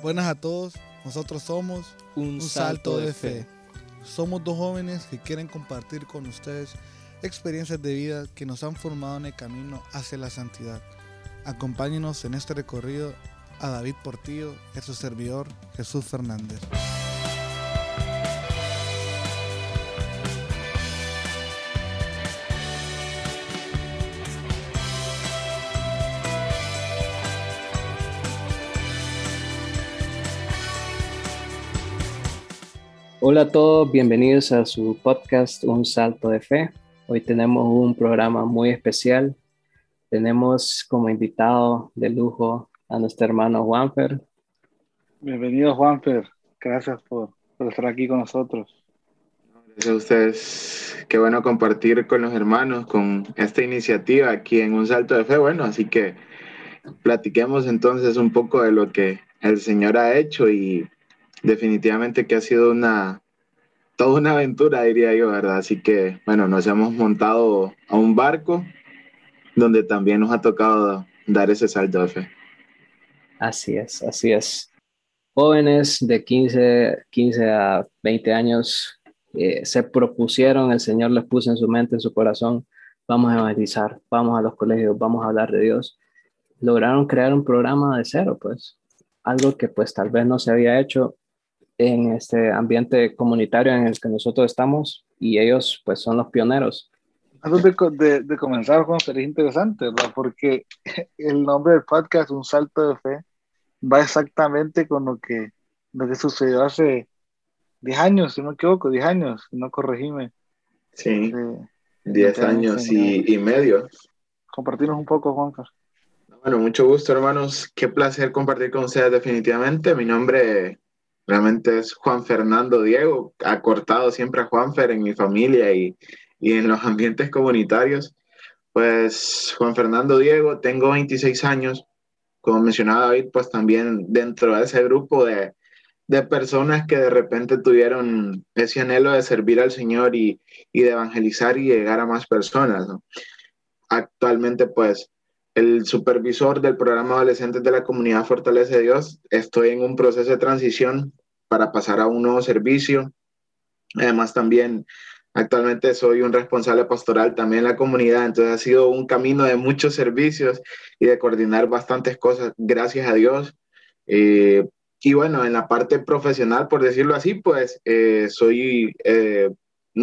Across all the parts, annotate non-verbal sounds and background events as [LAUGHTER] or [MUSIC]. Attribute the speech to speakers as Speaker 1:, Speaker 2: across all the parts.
Speaker 1: Buenas a todos, nosotros somos
Speaker 2: Un, salto, de fe.
Speaker 1: Somos dos jóvenes que quieren compartir con ustedes experiencias de vida que nos han formado en el camino hacia la santidad. Acompáñenos en este recorrido a David Portillo y a su servidor Jesús Fernández.
Speaker 2: Hola a todos, bienvenidos a su podcast Un Salto de Fe. Hoy tenemos un programa muy especial. Tenemos como invitado de lujo a nuestro hermano Juanfer.
Speaker 3: Bienvenido Juanfer, gracias por, por estar aquí con nosotros.
Speaker 4: Gracias a ustedes. Qué bueno compartir con los hermanos con esta iniciativa aquí en Un Salto de Fe. Bueno, así que platiquemos entonces un poco de lo que el Señor ha hecho y definitivamente que ha sido una, toda una aventura, diría yo, ¿verdad? Así que, bueno, nos hemos montado a un barco donde también nos ha tocado dar ese salto de fe.
Speaker 2: Así es, así es. Jóvenes de 15, 15 a 20 años eh, se propusieron, el Señor les puso en su mente, en su corazón, vamos a evangelizar, vamos a los colegios, vamos a hablar de Dios. Lograron crear un programa de cero, pues, algo que pues tal vez no se había hecho en este ambiente comunitario en el que nosotros estamos y ellos pues son los pioneros.
Speaker 3: Antes de, de, comenzar, Juan, sería interesante, ¿verdad? Porque [LAUGHS] el nombre del podcast, Un Salto de Fe, va exactamente con lo que, lo que sucedió hace 10 años, si no me equivoco, 10 años, si no corregime.
Speaker 4: Sí, 10 años y, y, medio.
Speaker 3: Compartirnos un poco, Juan.
Speaker 4: Bueno, mucho gusto, hermanos. Qué placer compartir con ustedes definitivamente. Mi nombre Realmente es Juan Fernando Diego, acortado siempre a Juanfer en mi familia y, y en los [LAUGHS] ambientes comunitarios. Pues Juan Fernando Diego, tengo 26 años. Como mencionaba David, pues también dentro de ese grupo de, de personas que de repente tuvieron ese anhelo de servir al Señor y, y de evangelizar y llegar a más personas. Actualmente, pues, el supervisor del programa Adolescentes de la Comunidad Fortalece Dios. Estoy en un proceso de transición para pasar a un nuevo servicio. Además, también actualmente soy un responsable pastoral también en la comunidad, entonces ha sido un camino de muchos servicios y de coordinar bastantes cosas, gracias a Dios. Eh, y bueno, en la parte profesional, por decirlo así, pues eh, soy eh,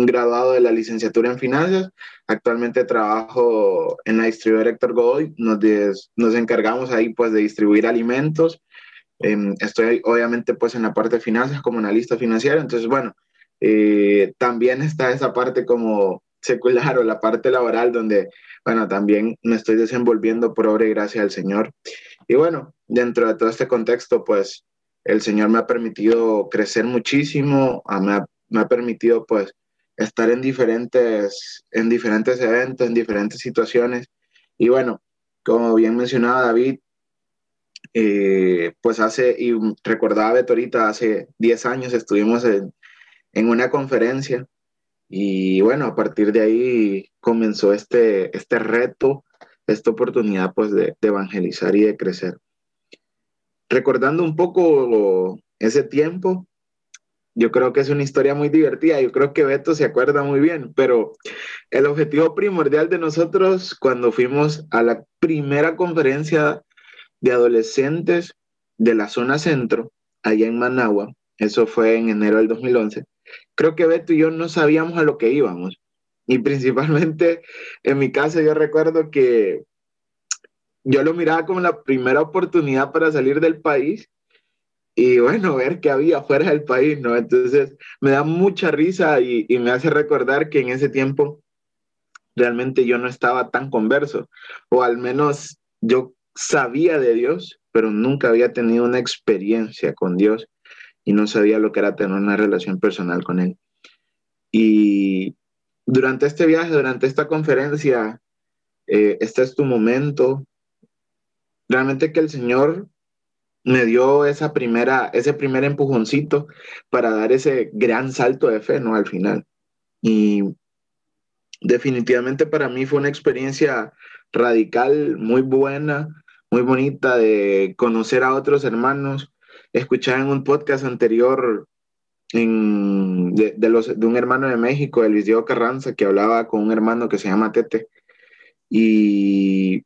Speaker 4: graduado de la licenciatura en finanzas. Actualmente trabajo en la distribuidora Héctor Godoy. Nos, nos encargamos ahí pues de distribuir alimentos Em, estoy obviamente pues en la parte de finanzas como analista financiero, entonces bueno, eh, también está esa parte como secular o la parte laboral donde, bueno, también me estoy desenvolviendo por obra y gracia del Señor. Y bueno, dentro de todo este contexto, pues el Señor me ha permitido crecer muchísimo, me ha, me ha permitido pues estar en diferentes, en diferentes eventos, en diferentes situaciones. Y bueno, como bien mencionaba David, eh, pues hace, y recordaba Beto ahorita, hace 10 años estuvimos en, en, una conferencia y bueno, a partir de ahí comenzó este, este reto, esta oportunidad pues de, de evangelizar y de crecer. Recordando un poco ese tiempo, yo creo que es una historia muy divertida, yo creo que Beto se acuerda muy bien, pero el objetivo primordial de nosotros cuando fuimos a la primera conferencia de adolescentes de la zona centro, allá en Managua, eso fue en enero del 2011, creo que Beto y yo no sabíamos a lo que íbamos. Y principalmente en mi caso yo recuerdo que yo lo miraba como la primera oportunidad para salir del país y bueno, ver qué había fuera del país, ¿no? Entonces me da mucha risa y, me hace recordar que en ese tiempo realmente yo no estaba tan converso, o al menos yo sabía de Dios, pero nunca había tenido una experiencia con Dios y no sabía lo que era tener una relación personal con Él. Y durante este viaje, durante esta conferencia, eh, este es tu momento. Realmente que el Señor me dio esa primera, ese primer empujoncito para dar ese gran salto de fe, ¿no? Al final. Y definitivamente para mí fue una experiencia radical, muy buena, muy bonita de conocer a otros hermanos escuchaba en un podcast anterior de, de un hermano de México, Luis Diego Carranza, que hablaba con un hermano que se llama Tete. Y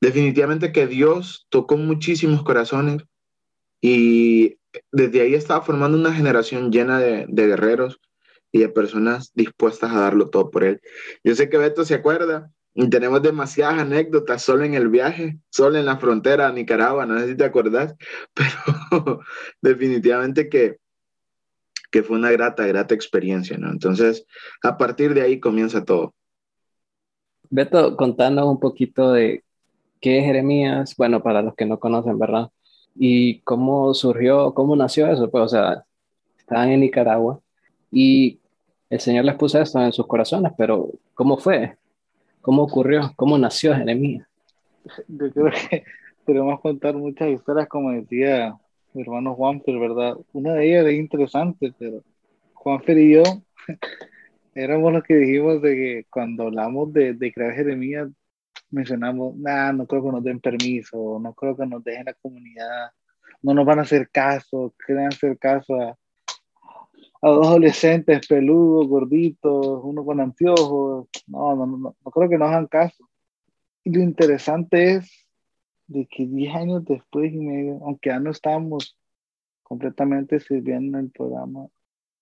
Speaker 4: definitivamente que Dios tocó muchísimos corazones y desde ahí estaba formando una generación llena de, de guerreros y de personas dispuestas a darlo todo por él. Yo sé que Beto se acuerda y tenemos demasiadas anécdotas solo en el viaje, solo en la frontera a Nicaragua, no sé si te acuerdas, [LAUGHS] pero definitivamente que, que fue una grata, grata experiencia, ¿no? Entonces, a partir de ahí comienza todo.
Speaker 2: Beto, contanos un poquito de qué es Jeremías, bueno, para los que no conocen, ¿verdad? Y cómo surgió, cómo nació eso, pues, o sea, estaban en Nicaragua y el Señor les puso esto en sus corazones, pero ¿cómo fue? ¿Cómo ocurrió? ¿Cómo nació Jeremías?
Speaker 3: Yo creo que [LAUGHS] que contar muchas historias, como decía mi hermano Juanfer, ¿verdad? Una de ellas es interesante, pero Juanfer y yo [LAUGHS] éramos los que dijimos de que cuando hablamos de, de crear Jeremías, mencionamos, no creo que nos den permiso, no creo que nos dejen la comunidad, no nos van a hacer caso, quieren hacer caso a, a dos adolescentes peludos, gorditos, uno con anteojos. No, no, no, no creo que nos hagan caso. Y lo interesante es de que 10 años después y medio, aunque ya no estamos completamente sirviendo en el programa,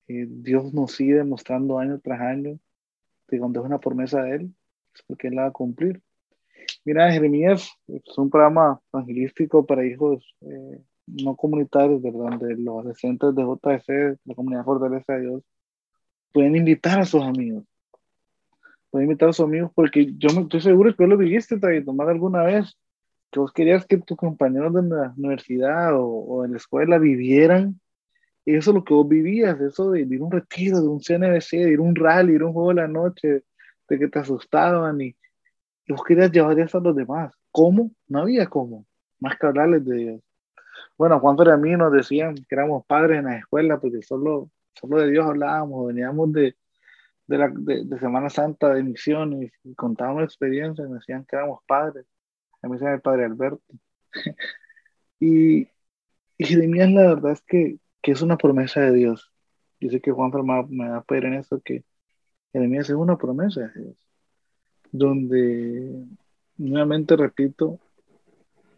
Speaker 3: eh, Dios nos sigue demostrando año tras año que cuando es una promesa de Él, es porque Él la va a cumplir. Mira, Jeremías es un programa evangelístico para hijos eh, no comunitarios, ¿verdad? Donde los adolescentes de JC, la comunidad Fortaleza de Dios, pueden invitar a sus amigos. Pueden invitar a sus amigos porque yo me estoy seguro que vos lo viviste, David, tomar alguna vez, que vos querías que tus compañeros de la universidad o, o de la escuela vivieran eso es lo que vos vivías, eso de, ir a un retiro, de un CNBC, de ir a un rally, de ir a un juego de la noche, de que te asustaban y, y vos querías llevar eso a los demás. ¿Cómo? No había cómo, más que hablarles de Dios. Bueno, Juan y a mí nos decían que éramos padres en la escuela porque solo, solo de Dios hablábamos, veníamos de, de, la, de, Semana Santa de misiones y contábamos experiencias, nos decían que éramos padres. A mí se el padre Alberto. [LAUGHS] y, y Jeremías la verdad es que, que, es una promesa de Dios. Yo sé que Juan me, me va a pedir en eso que Jeremías es una promesa de Dios. Donde, nuevamente repito,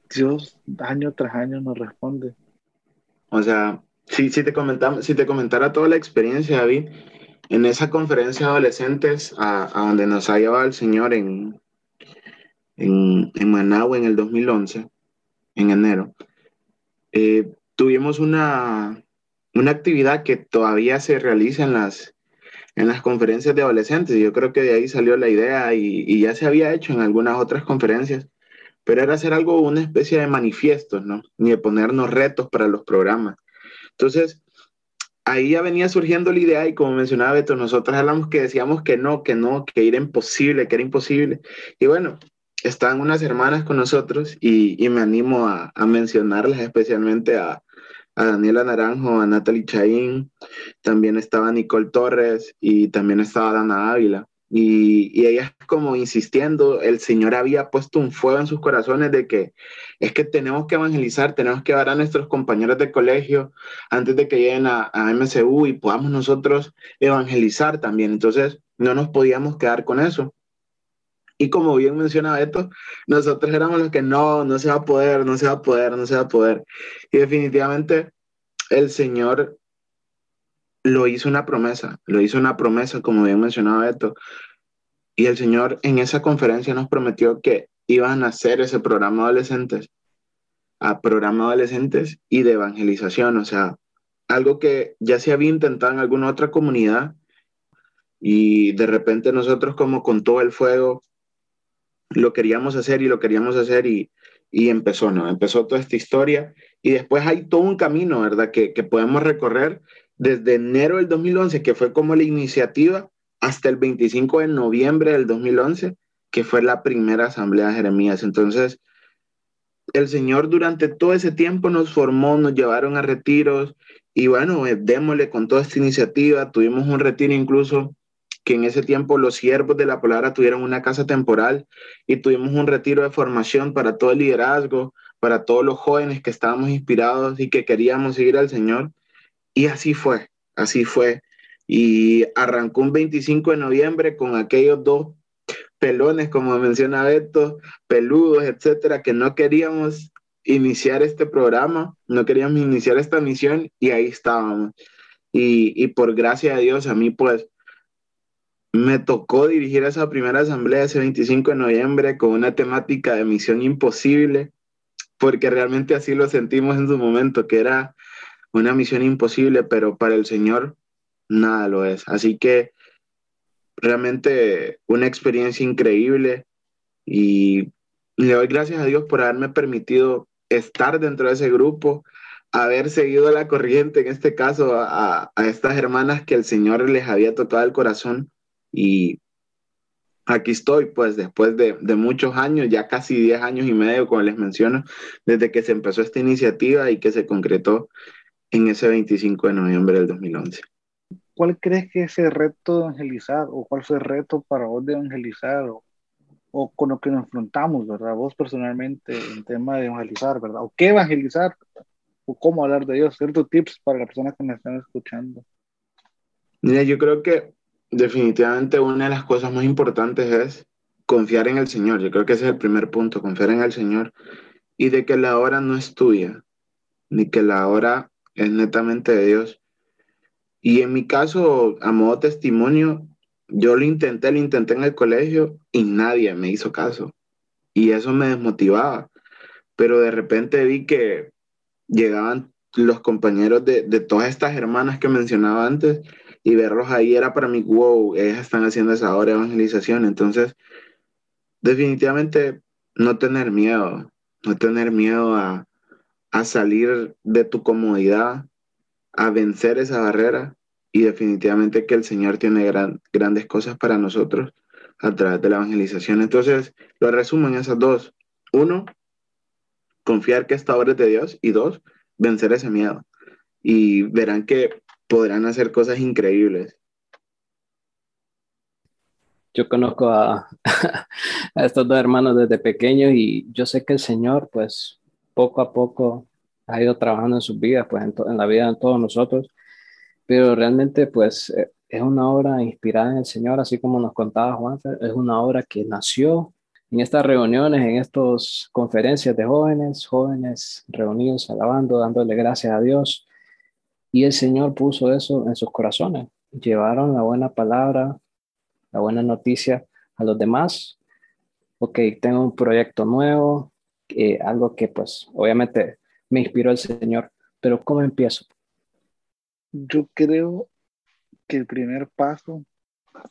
Speaker 3: Dios año tras año nos responde.
Speaker 4: O sea, si, si, te comentamos, si te comentara toda la experiencia, David, en esa conferencia de adolescentes a, donde nos ha llevado el Señor en, en, en Managua en el 2011, en enero, eh, tuvimos una, una actividad que todavía se realiza en las, en las conferencias de adolescentes. Yo creo que de ahí salió la idea y, ya se había hecho en algunas otras conferencias pero era hacer algo, una especie de manifiesto, ¿no? Ni de ponernos retos para los programas. Entonces, ahí ya venía surgiendo la idea y como mencionaba Beto, nosotros hablamos que decíamos que no, que no, que era imposible, que era imposible. Y bueno, estaban unas hermanas con nosotros y, y me animo a, a, mencionarlas especialmente a, a Daniela Naranjo, a Natalie Chaín, también estaba Nicole Torres y también estaba Dana Ávila. Y, y ella como insistiendo, el Señor había puesto un fuego en sus corazones de que es que tenemos que evangelizar, tenemos que dar a nuestros compañeros de colegio antes de que lleguen a, a MCU y podamos nosotros evangelizar también. Entonces, no nos podíamos quedar con eso. Y como bien mencionaba esto, nosotros éramos los que no, no se va a poder, no se va a poder, no se va a poder. Y definitivamente el Señor lo hizo una promesa, lo hizo una promesa, como bien mencionaba esto. Y el Señor en esa conferencia nos prometió que iban a hacer ese programa de adolescentes, a programa adolescentes y de evangelización, o sea, algo que ya se había intentado en alguna otra comunidad y de repente nosotros como con todo el fuego lo queríamos hacer y lo queríamos hacer y, y empezó, ¿no? Empezó toda esta historia y después hay todo un camino, ¿verdad? Que, que podemos recorrer desde enero del 2011, que fue como la iniciativa, hasta el 25 de noviembre del 2011, que fue la primera asamblea de Jeremías. Entonces, el Señor durante todo ese tiempo nos formó, nos llevaron a retiros y bueno, eh, démosle con toda esta iniciativa. Tuvimos un retiro incluso que en ese tiempo los siervos de la palabra tuvieron una casa temporal y tuvimos un retiro de formación para todo el liderazgo, para todos los jóvenes que estábamos inspirados y que queríamos seguir al Señor. Y así fue, así fue. Y arrancó un 25 de noviembre con aquellos dos pelones, como menciona Beto, peludos, etcétera, que no queríamos iniciar este programa, no queríamos iniciar esta misión y ahí estábamos. Y, y por gracia de Dios, a mí pues me tocó dirigir esa primera asamblea ese 25 de noviembre con una temática de misión imposible, porque realmente así lo sentimos en su momento, que era una misión imposible, pero para el Señor nada lo es. Así que realmente una experiencia increíble y le doy gracias a Dios por haberme permitido estar dentro de ese grupo, haber seguido la corriente, en este caso a, a estas hermanas que el Señor les había tocado el corazón y aquí estoy, pues después de, de, muchos años, ya casi 10 años y medio, como les menciono, desde que se empezó esta iniciativa y que se concretó en ese 25 de noviembre del 2011.
Speaker 3: ¿Cuál crees que es el reto de evangelizar o cuál fue el reto para vos de evangelizar o, o con lo que nos enfrentamos, verdad? Vos personalmente en tema de evangelizar, ¿verdad? ¿O qué evangelizar? ¿O cómo hablar de Dios? Ciertos tips para las personas que me están escuchando.
Speaker 4: Mira, yo creo que definitivamente una de las cosas más importantes es confiar en el Señor. Yo creo que ese es el primer punto, confiar en el Señor y de que la hora no es tuya, ni que la hora es netamente de Dios. Y en mi caso, a modo testimonio, yo lo intenté, lo intenté en el colegio y nadie me hizo caso. Y eso me desmotivaba. Pero de repente vi que llegaban los compañeros de, de todas estas hermanas que mencionaba antes y verlos ahí era para mí, wow, ellas están haciendo esa hora de evangelización. Entonces, definitivamente no tener miedo, no tener miedo a, a salir de tu comodidad, a vencer esa barrera y definitivamente que el Señor tiene gran, grandes cosas para nosotros a través de la evangelización. Entonces, lo resumo en esas dos. Uno, confiar que esta obra es de Dios y dos, vencer ese miedo. Y verán que podrán hacer cosas increíbles.
Speaker 2: Yo conozco [LAUGHS] a, estos dos hermanos desde pequeños y yo sé que el Señor, pues, poco a poco ha ido trabajando en sus vidas, pues, en, en la vida de todos nosotros pero realmente pues eh, es una obra inspirada en el Señor, así como nos contaba Juan, es una obra que nació en estas reuniones, en estas conferencias de jóvenes, jóvenes reunidos, alabando, dándole gracias a Dios. Y el Señor puso eso en sus corazones. Llevaron la buena palabra, la buena noticia a los demás. Ok, tengo un proyecto nuevo, eh, algo que pues obviamente me inspiró el Señor, pero ¿cómo empiezo?
Speaker 3: yo creo que el primer paso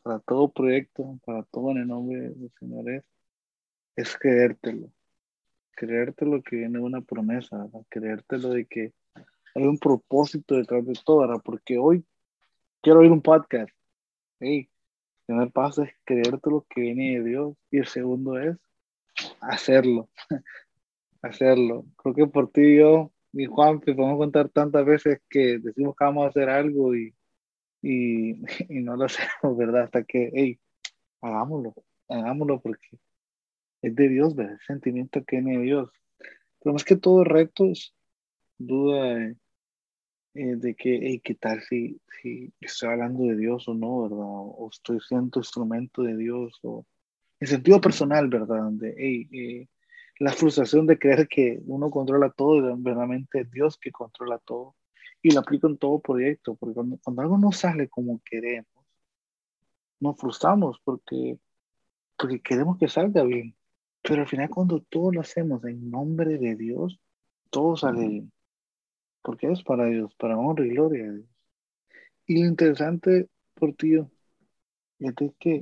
Speaker 3: para todo proyecto, para todo en el nombre del Señor es, es creértelo. Creértelo que viene una promesa, creértelo de que hay un propósito detrás de todo, porque hoy quiero oír un podcast. el primer paso es creértelo que viene de Dios y el segundo es hacerlo. [LAUGHS] hacerlo. Creo que por ti y yo y Juan, te podemos contar tantas veces que decimos que vamos a hacer algo y, y, [LAUGHS] y no lo hacemos, ¿verdad? Hasta que, hey, hagámoslo, hagámoslo porque es de Dios, ¿verdad? El sentimiento que viene de Dios. Pero más que todo retos, duda eh, de que, hey, ¿qué tal si, si estoy hablando de Dios o no, ¿verdad? O, estoy siendo instrumento de Dios, o en sentido personal, ¿verdad? Donde, hey, eh, la frustración de creer que uno controla todo y verdaderamente es Dios que controla todo. Y lo aplico en todo proyecto, porque cuando, cuando, algo no sale como queremos, nos frustramos porque, porque queremos que salga bien. Pero al final cuando todo lo hacemos en nombre de Dios, todo sale bien. Porque es para Dios, para honra y gloria de Dios. Y lo interesante por ti es que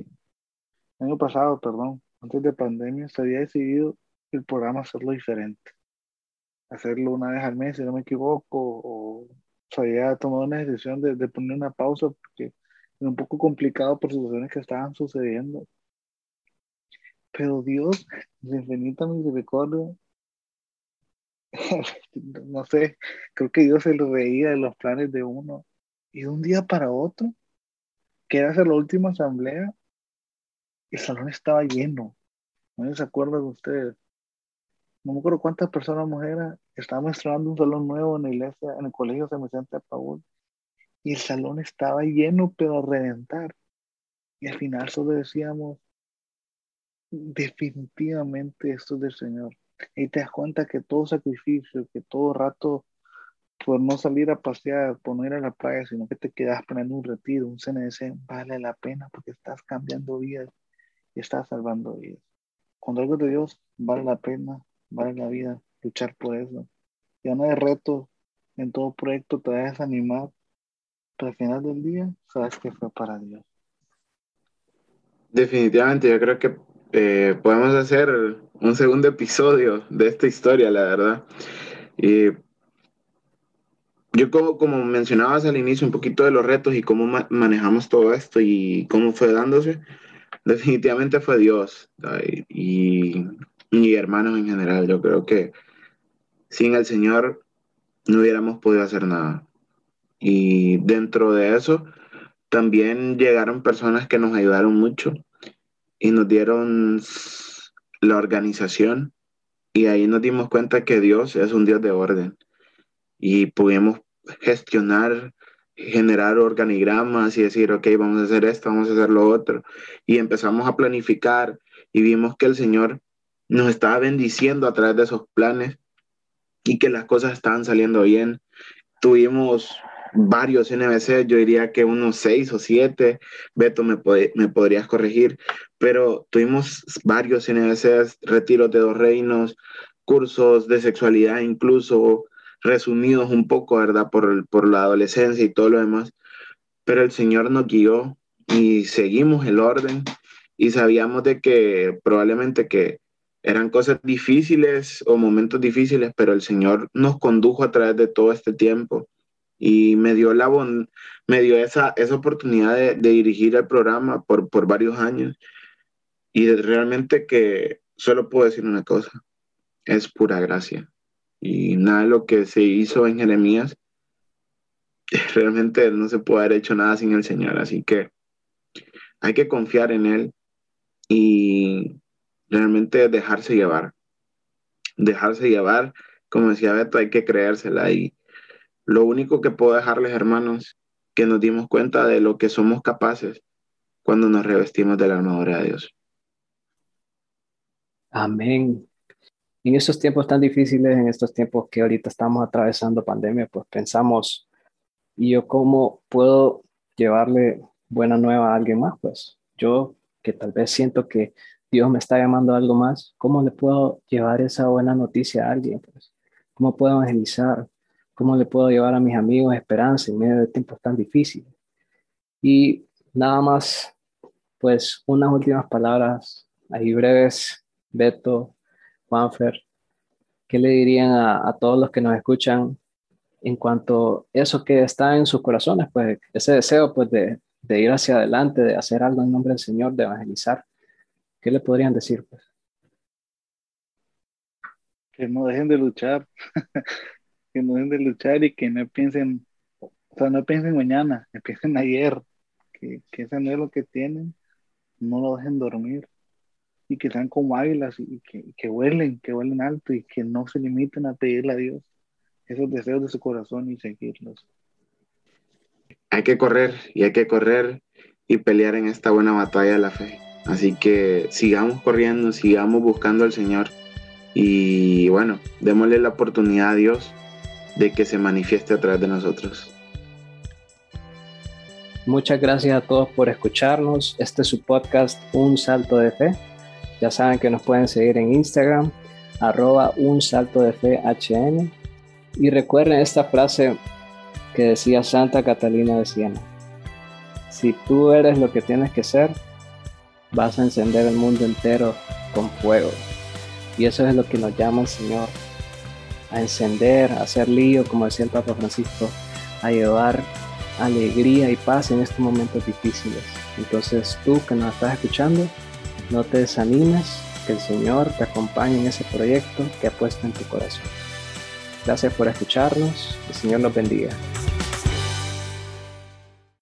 Speaker 3: el año pasado, perdón, antes de pandemia, se había decidido el programa hacerlo diferente. Hacerlo una vez al mes, si no me equivoco, o, se había tomado una decisión de, de, poner una pausa porque era un poco complicado por situaciones que estaban sucediendo. Pero Dios, de infinita misericordia, [LAUGHS] no sé, creo que Dios se lo veía de los planes de uno. Y de un día para otro, que era la última asamblea, el salón estaba lleno. ¿No se acuerdan de ustedes? no me acuerdo cuántas personas mujeres, estábamos estrenando un salón nuevo en la iglesia, en el colegio San Vicente de Paul, y el salón estaba lleno, pero a reventar. Y al final solo decíamos, definitivamente esto es del Señor. Y te das cuenta que todo sacrificio, que todo rato por no salir a pasear, por no ir a la playa, sino que te quedas poniendo un retiro, un CNS, vale la pena porque estás cambiando vidas y estás salvando vidas. Cuando algo de Dios vale la pena, vale la vida luchar por eso. Ya no hay reto, en todo proyecto te vas a animar, pero al final del día sabes que fue para Dios.
Speaker 4: Definitivamente, yo creo que eh, podemos hacer un segundo episodio de esta historia, la verdad. Y yo como, como mencionabas al inicio un poquito de los retos y cómo manejamos todo esto y cómo fue dándose, definitivamente fue Dios y, y hermanos en general. Yo creo que sin el Señor no hubiéramos podido hacer nada. Y dentro de eso también llegaron personas que nos ayudaron mucho y nos dieron la organización y ahí nos dimos cuenta que Dios es un Dios de orden y pudimos gestionar, generar organigramas y decir, ok, vamos a hacer esto, vamos a hacer lo otro. Y empezamos a planificar y vimos que el Señor nos estaba bendiciendo a través de esos planes y que las cosas estaban saliendo bien. Tuvimos varios NBC, yo diría que unos seis o siete, Beto me, me podrías corregir, pero tuvimos varios NBCs, retiros de dos reinos, cursos de sexualidad incluso, resumidos un poco, ¿verdad? Por, por la adolescencia y todo lo demás, pero el Señor nos guió y seguimos el orden y sabíamos de que probablemente que eran cosas difíciles o momentos difíciles, pero el Señor nos condujo a través de todo este tiempo y me dio, la me dio esa, esa oportunidad de, dirigir el programa por, por varios años. Y realmente que solo puedo decir una cosa, es pura gracia. Y nada de lo que se hizo en Jeremías, [LAUGHS] realmente no se puede haber hecho nada sin el Señor. Así que hay que confiar en Él y realmente dejarse llevar. Dejarse llevar, como decía Beto, hay que creérsela y lo único que puedo dejarles, hermanos, que nos dimos cuenta de lo que somos capaces cuando nos revestimos de la armadura de Dios.
Speaker 2: Amén. En estos tiempos tan difíciles, en estos tiempos que ahorita estamos atravesando pandemia, pues pensamos, ¿y yo cómo puedo llevarle buena nueva a alguien más? Pues yo que tal vez siento que Dios me está llamando a algo más, ¿cómo le puedo llevar esa buena noticia a alguien? Pues, ¿Cómo puedo evangelizar? ¿Cómo le puedo llevar a mis amigos esperanza en medio de tiempos tan difíciles? Y nada más, pues unas últimas palabras ahí breves, Beto, Juanfer, ¿qué le dirían a, todos los que nos escuchan en cuanto a eso que está en sus corazones, pues ese deseo pues de, de ir hacia adelante, de hacer algo en nombre del Señor, de evangelizar? ¿Qué le podrían decir? Pues?
Speaker 3: Que no dejen de luchar, [LAUGHS] que no dejen de luchar y que no piensen, o sea, no piensen mañana, que piensen [LAUGHS] ayer, que, que ese no es lo que tienen, no lo dejen dormir y que sean como águilas y que, que huelen, que huelen alto y que no se limiten a pedirle a Dios esos deseos de su corazón y seguirlos.
Speaker 4: Hay que correr y hay que correr y pelear en esta buena batalla de la fe. Así que sigamos corriendo, sigamos buscando al Señor y bueno, démosle la oportunidad a Dios de que se manifieste a través de nosotros.
Speaker 2: Muchas gracias a todos por escucharnos. Este es su podcast Un Salto de Fe. Ya saben que nos pueden seguir en Instagram, arroba un salto de fe HN. Y recuerden esta frase que decía Santa Catalina de Siena. Si tú eres lo que tienes que ser, vas a encender el mundo entero con fuego. Y eso es lo que nos llama el Señor, a encender, a hacer lío, como decía el Papa Francisco, a llevar alegría y paz en estos momentos difíciles. Entonces tú que nos estás escuchando, no te desanimes, que el Señor te acompañe en ese proyecto que ha puesto en tu corazón. Gracias por escucharnos, el Señor nos bendiga.